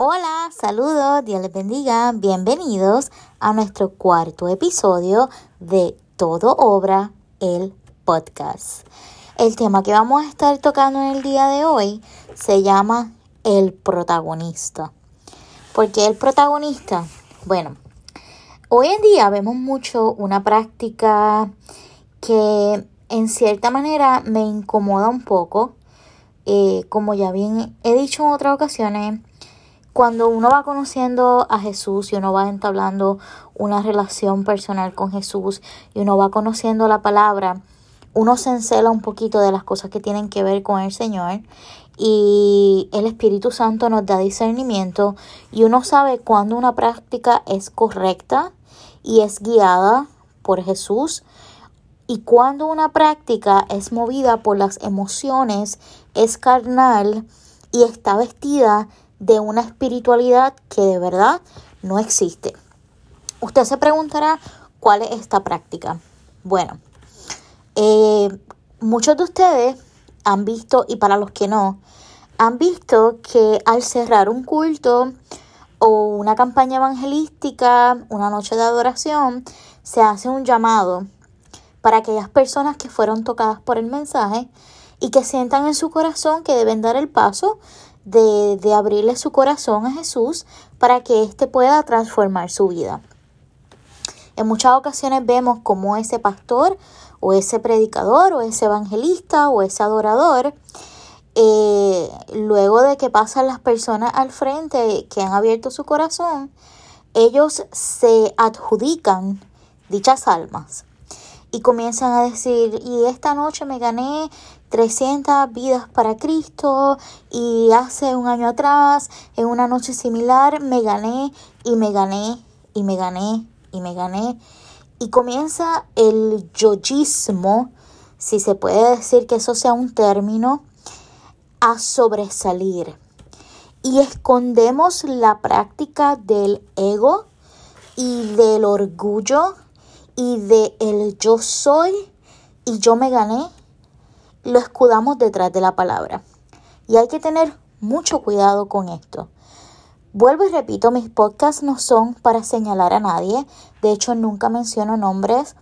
Hola, saludos, Dios les bendiga, bienvenidos a nuestro cuarto episodio de Todo Obra, el podcast. El tema que vamos a estar tocando en el día de hoy se llama el protagonista. ¿Por qué el protagonista? Bueno, hoy en día vemos mucho una práctica que en cierta manera me incomoda un poco. Eh, como ya bien he dicho en otras ocasiones, cuando uno va conociendo a Jesús y uno va entablando una relación personal con Jesús y uno va conociendo la palabra, uno se encela un poquito de las cosas que tienen que ver con el Señor y el Espíritu Santo nos da discernimiento y uno sabe cuando una práctica es correcta y es guiada por Jesús y cuando una práctica es movida por las emociones, es carnal y está vestida de una espiritualidad que de verdad no existe. Usted se preguntará cuál es esta práctica. Bueno, eh, muchos de ustedes han visto, y para los que no, han visto que al cerrar un culto o una campaña evangelística, una noche de adoración, se hace un llamado para aquellas personas que fueron tocadas por el mensaje y que sientan en su corazón que deben dar el paso de, de abrirle su corazón a Jesús para que éste pueda transformar su vida. En muchas ocasiones vemos como ese pastor o ese predicador o ese evangelista o ese adorador, eh, luego de que pasan las personas al frente que han abierto su corazón, ellos se adjudican dichas almas y comienzan a decir, y esta noche me gané 300 vidas para Cristo y hace un año atrás, en una noche similar, me gané y me gané y me gané y me gané. Y comienza el yoyismo, si se puede decir que eso sea un término, a sobresalir. Y escondemos la práctica del ego y del orgullo y de el yo soy y yo me gané, lo escudamos detrás de la palabra. Y hay que tener mucho cuidado con esto. Vuelvo y repito, mis podcasts no son para señalar a nadie. De hecho, nunca menciono nombres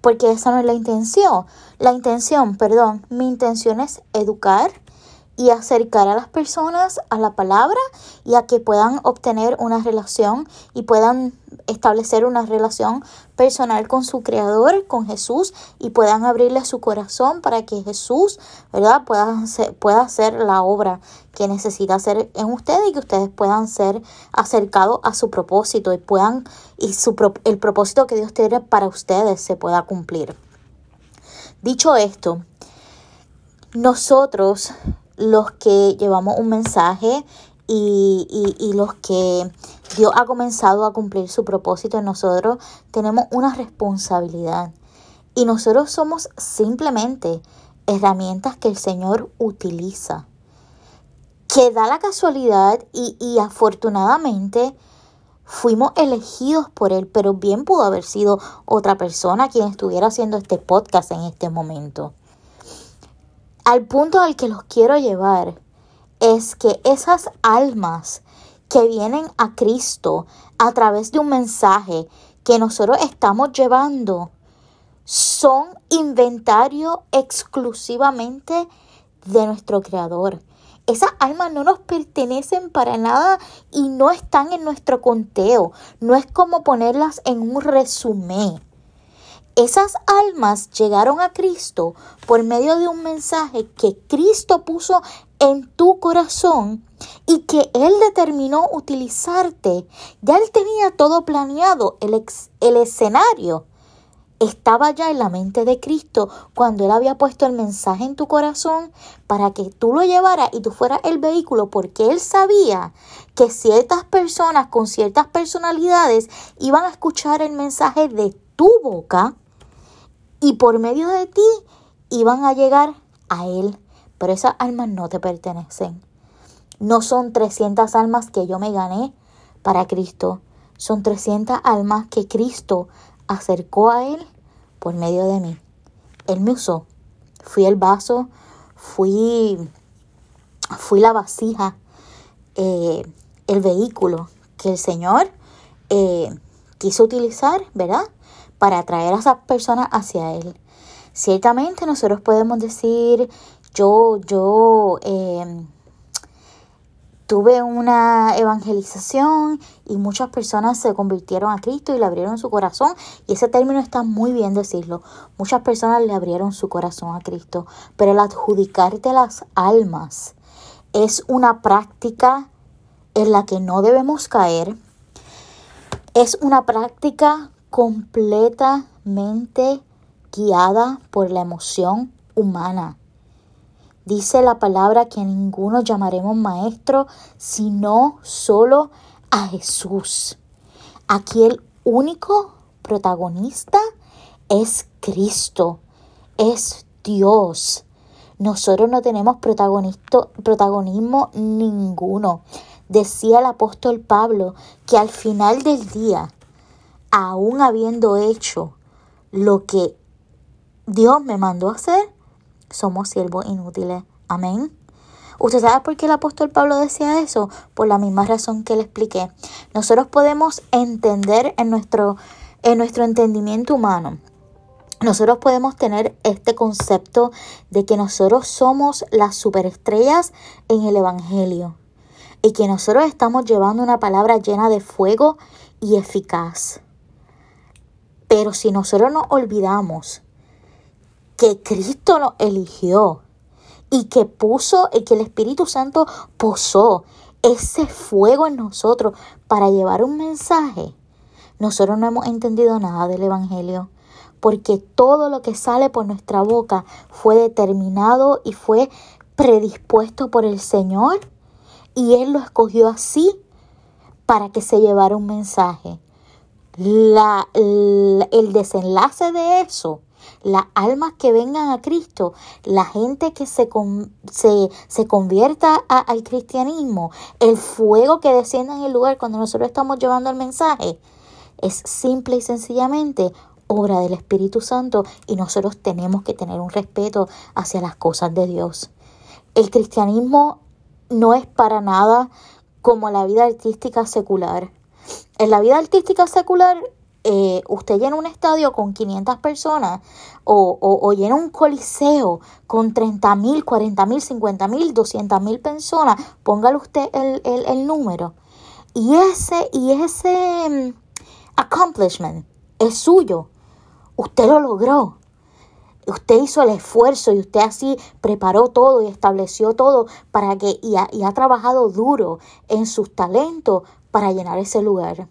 porque esa no es la intención. La intención, perdón, mi intención es educar y acercar a las personas a la palabra y a que puedan obtener una relación y puedan establecer una relación personal con su creador, con Jesús y puedan abrirle su corazón para que Jesús, ¿verdad?, pueda hacer, la obra que necesita hacer en ustedes y que ustedes puedan ser acercados a su propósito y puedan y su, el propósito que Dios tiene para ustedes se pueda cumplir. Dicho esto, nosotros los que llevamos un mensaje y, y, los que Dios ha comenzado a cumplir su propósito en nosotros, tenemos una responsabilidad. Y nosotros somos simplemente herramientas que el Señor utiliza. Que da la casualidad y, y afortunadamente fuimos elegidos por Él, pero bien pudo haber sido otra persona quien estuviera haciendo este podcast en este momento. Al punto al que los quiero llevar es que esas almas que vienen a Cristo a través de un mensaje que nosotros estamos llevando son inventario exclusivamente de nuestro Creador. Esas almas no nos pertenecen para nada y no están en nuestro conteo. No es como ponerlas en un resumen. Esas almas llegaron a Cristo por medio de un mensaje que Cristo puso en tu corazón y que Él determinó utilizarte. Ya Él tenía todo planeado, el, el escenario estaba ya en la mente de Cristo cuando Él había puesto el mensaje en tu corazón para que tú lo llevaras y tú fueras el vehículo porque Él sabía que ciertas personas con ciertas personalidades iban a escuchar el mensaje de tu boca y por medio de ti iban a llegar a Él. Pero esas almas no te pertenecen. No son 300 almas que yo me gané para Cristo. Son 300 almas que Cristo acercó a Él por medio de mí. Él me usó. Fui el vaso, fui, fui la vasija, eh, el vehículo que el Señor eh, quiso utilizar, ¿verdad? Para atraer a esas personas hacia Él. Ciertamente nosotros podemos decir, yo, yo eh, tuve una evangelización y muchas personas se convirtieron a Cristo y le abrieron su corazón. Y ese término está muy bien decirlo. Muchas personas le abrieron su corazón a Cristo. Pero el adjudicarte las almas es una práctica en la que no debemos caer. Es una práctica completamente guiada por la emoción humana. Dice la palabra que ninguno llamaremos maestro, sino solo a Jesús. Aquí el único protagonista es Cristo, es Dios. Nosotros no tenemos protagonismo ninguno. Decía el apóstol Pablo que al final del día, aún habiendo hecho lo que Dios me mandó a hacer, somos siervos inútiles. Amén. ¿Usted sabe por qué el apóstol Pablo decía eso? Por la misma razón que le expliqué. Nosotros podemos entender en nuestro, en nuestro entendimiento humano. Nosotros podemos tener este concepto de que nosotros somos las superestrellas en el Evangelio y que nosotros estamos llevando una palabra llena de fuego y eficaz. Pero si nosotros nos olvidamos que Cristo nos eligió y que puso y que el Espíritu Santo posó ese fuego en nosotros para llevar un mensaje, nosotros no hemos entendido nada del Evangelio, porque todo lo que sale por nuestra boca fue determinado y fue predispuesto por el Señor y Él lo escogió así para que se llevara un mensaje. La, el desenlace de eso las almas que vengan a Cristo, la gente que se, se, se convierta al cristianismo, el fuego que descienda en el lugar cuando nosotros estamos llevando el mensaje, es simple y sencillamente obra del Espíritu Santo y nosotros tenemos que tener un respeto hacia las cosas de Dios. El cristianismo no es para nada como la vida artística secular. En la vida artística secular eh, usted llena un estadio con 500 personas o, llena un coliseo con 30 mil, 40 mil, 50 mil, 200 mil personas, póngale usted el, el, número. Y ese, y ese mm, accomplishment es suyo. Usted lo logró. Usted hizo el esfuerzo y usted así preparó todo y estableció todo para que y ha trabajado duro en sus talentos para llenar ese lugar.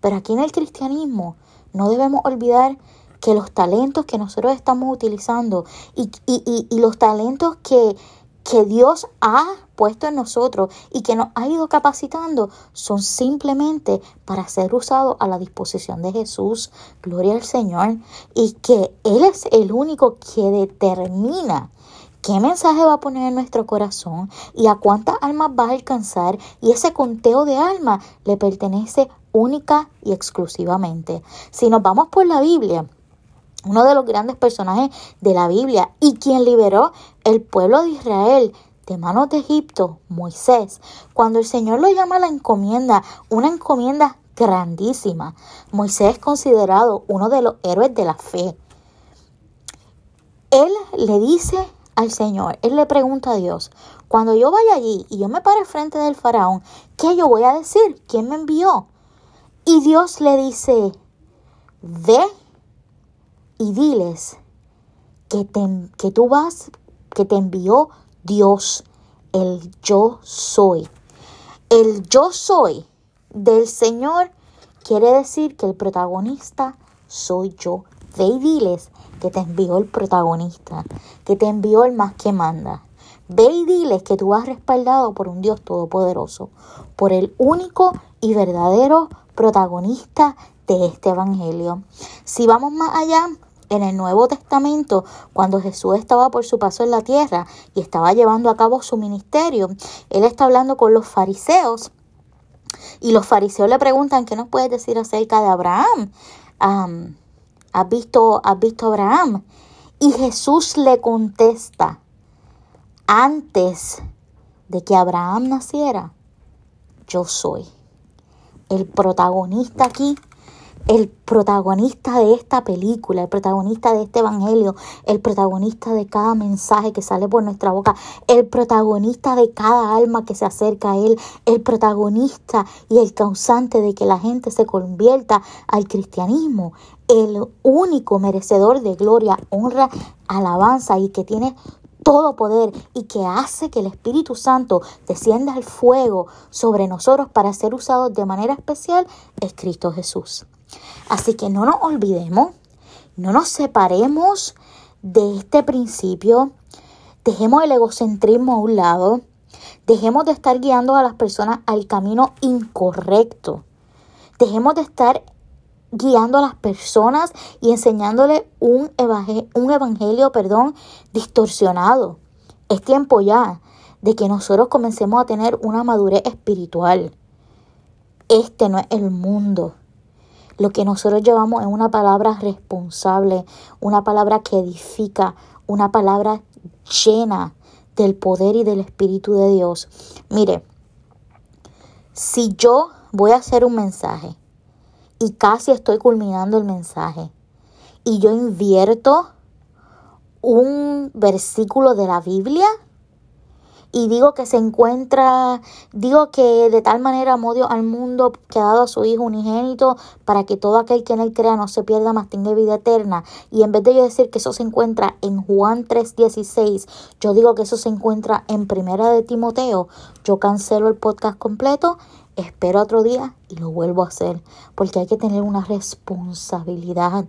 Pero aquí en el cristianismo no debemos olvidar que los talentos que nosotros estamos utilizando y, los talentos que, que Dios ha puesto en nosotros y que nos ha ido capacitando son simplemente para ser usados a la disposición de Jesús. Gloria al Señor. Y que Él es el único que determina qué mensaje va a poner en nuestro corazón y a cuántas almas va a alcanzar. Y ese conteo de almas le pertenece única y exclusivamente. Si nos vamos por la Biblia, uno de los grandes personajes de la Biblia y quien liberó el pueblo de Israel de manos de Egipto, Moisés, cuando el Señor lo llama a la encomienda, una encomienda grandísima, Moisés es considerado uno de los héroes de la fe. Él le dice al Señor, él le pregunta a Dios, cuando yo vaya allí y yo me pare frente del faraón, ¿qué yo voy a decir? ¿Quién me envió? Y Dios le dice, ve y diles que, que tú vas, que te envió Dios, el yo soy. El yo soy del Señor quiere decir que el protagonista soy yo. Ve y diles que te envió el protagonista, que te envió el más que manda. Ve y diles que tú has respaldado por un Dios todopoderoso, por el único y verdadero protagonista de este Evangelio. Si vamos más allá, en el Nuevo Testamento, cuando Jesús estaba por su paso en la tierra y estaba llevando a cabo su ministerio, Él está hablando con los fariseos y los fariseos le preguntan, ¿qué nos puedes decir acerca de Abraham? ¿has, visto, ¿Has visto a Abraham? Y Jesús le contesta, antes de que Abraham naciera, yo soy. El protagonista aquí el protagonista de esta película, el protagonista de este evangelio, el protagonista de cada mensaje que sale por nuestra boca, el protagonista de cada alma que se acerca a Él, el protagonista y el causante de que la gente se convierta al cristianismo, el único merecedor de gloria, honra, alabanza y que tiene todo poder y que hace que el Espíritu Santo descienda al fuego sobre nosotros para ser usados de manera especial es Cristo Jesús. Así que no nos olvidemos, no nos separemos de este principio, dejemos el egocentrismo a un lado, dejemos de estar guiando a las personas al camino incorrecto, dejemos de estar guiando a las personas y enseñándole un evangelio, un evangelio perdón, distorsionado. Es tiempo ya de que nosotros comencemos a tener una madurez espiritual. Este no es el mundo. Lo que nosotros llevamos es una palabra responsable, una palabra que edifica, una palabra llena del poder y del Espíritu de Dios. Mire, si yo voy a hacer un mensaje y casi estoy culminando el mensaje y yo invierto un versículo de la Biblia, y digo que se encuentra, digo que de tal manera amó Dios al mundo que ha dado a su Hijo unigénito para que todo aquel que en él crea no se pierda, más tenga vida eterna. Y en vez de yo decir que eso se encuentra en Juan 3:16, yo digo que eso se encuentra en Primera de Timoteo, yo cancelo el podcast completo espero otro día y lo vuelvo a hacer, porque hay que tener una responsabilidad.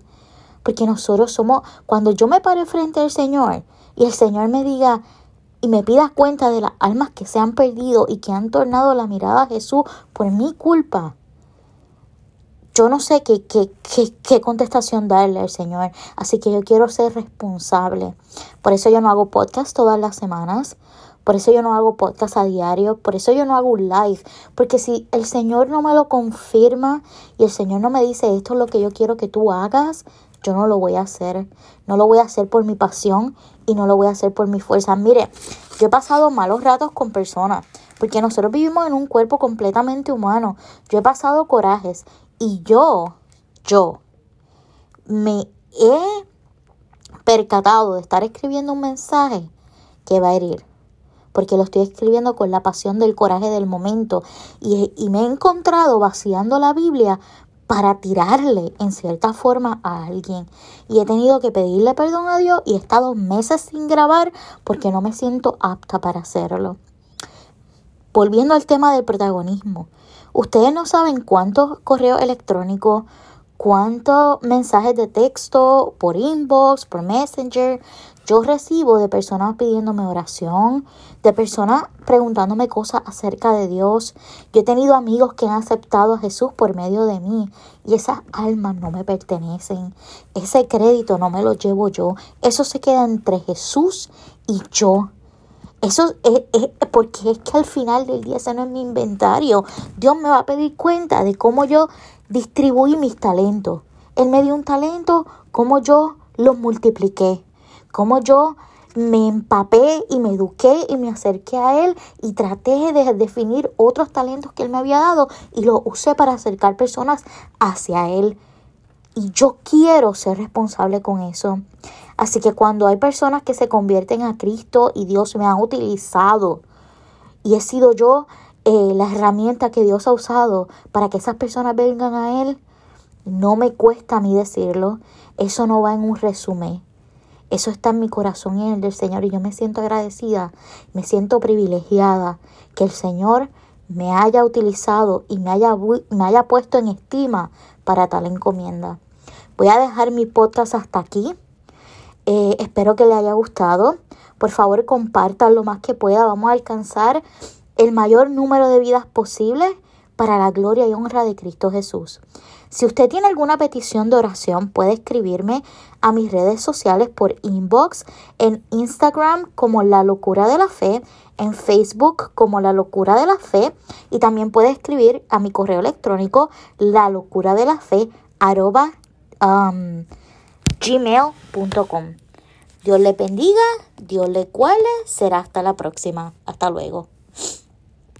Porque nosotros somos, cuando yo me pare frente al Señor y el Señor me diga, y me pidas cuenta de las almas que se han perdido y que han tornado la mirada a Jesús por mi culpa. Yo no sé qué, qué, qué, qué contestación darle al Señor, así que yo quiero ser responsable. Por eso yo no hago podcast todas las semanas, por eso yo no hago podcast a diario, por eso yo no hago un live, porque si el Señor no me lo confirma y el Señor no me dice esto es lo que yo quiero que tú hagas, yo no lo voy a hacer. No lo voy a hacer por mi pasión y no lo voy a hacer por mi fuerza. Mire, yo he pasado malos ratos con personas, porque nosotros vivimos en un cuerpo completamente humano. Yo he pasado corajes y yo, yo, me he percatado de estar escribiendo un mensaje que va a herir porque lo estoy escribiendo con la pasión del coraje del momento y, y, me he encontrado vaciando la Biblia para tirarle en cierta forma a alguien. Y he tenido que pedirle perdón a Dios y he estado meses sin grabar porque no me siento apta para hacerlo. Volviendo al tema del protagonismo. Ustedes no saben cuántos correos electrónicos, cuántos mensajes de texto por inbox, por messenger, yo recibo de personas pidiéndome oración, de personas preguntándome cosas acerca de Dios. Yo he tenido amigos que han aceptado a Jesús por medio de mí y esas almas no me pertenecen. Ese crédito no me lo llevo yo. Eso se queda entre Jesús y yo. Eso es, porque es que al final del día ese no es mi inventario. Dios me va a pedir cuenta de cómo yo distribuí mis talentos. Él me dio un talento, cómo yo los multipliqué cómo yo me empapé y me eduqué y me acerqué a Él y traté de definir otros talentos que Él me había dado y los usé para acercar personas hacia Él. Y yo quiero ser responsable con eso. Así que cuando hay personas que se convierten a Cristo y Dios me ha utilizado y he sido yo eh, la herramienta que Dios ha usado para que esas personas vengan a Él, no me cuesta a mí decirlo. Eso no va en un resumen. Eso está en mi corazón y en el del Señor y yo me siento agradecida, me siento privilegiada que el Señor me haya utilizado y me haya, me haya puesto en estima para tal encomienda. Voy a dejar mi podcast hasta aquí. Eh, espero que le haya gustado. Por favor, compartan lo más que pueda. Vamos a alcanzar el mayor número de vidas posible para la gloria y honra de Cristo Jesús. Si usted tiene alguna petición de oración, puede escribirme a mis redes sociales por inbox, en Instagram como La Locura de la Fe, en Facebook como La Locura de la Fe y también puede escribir a mi correo electrónico la locura de la fe arroba um, gmail.com. Dios le bendiga, Dios le cuele, será hasta la próxima. Hasta luego.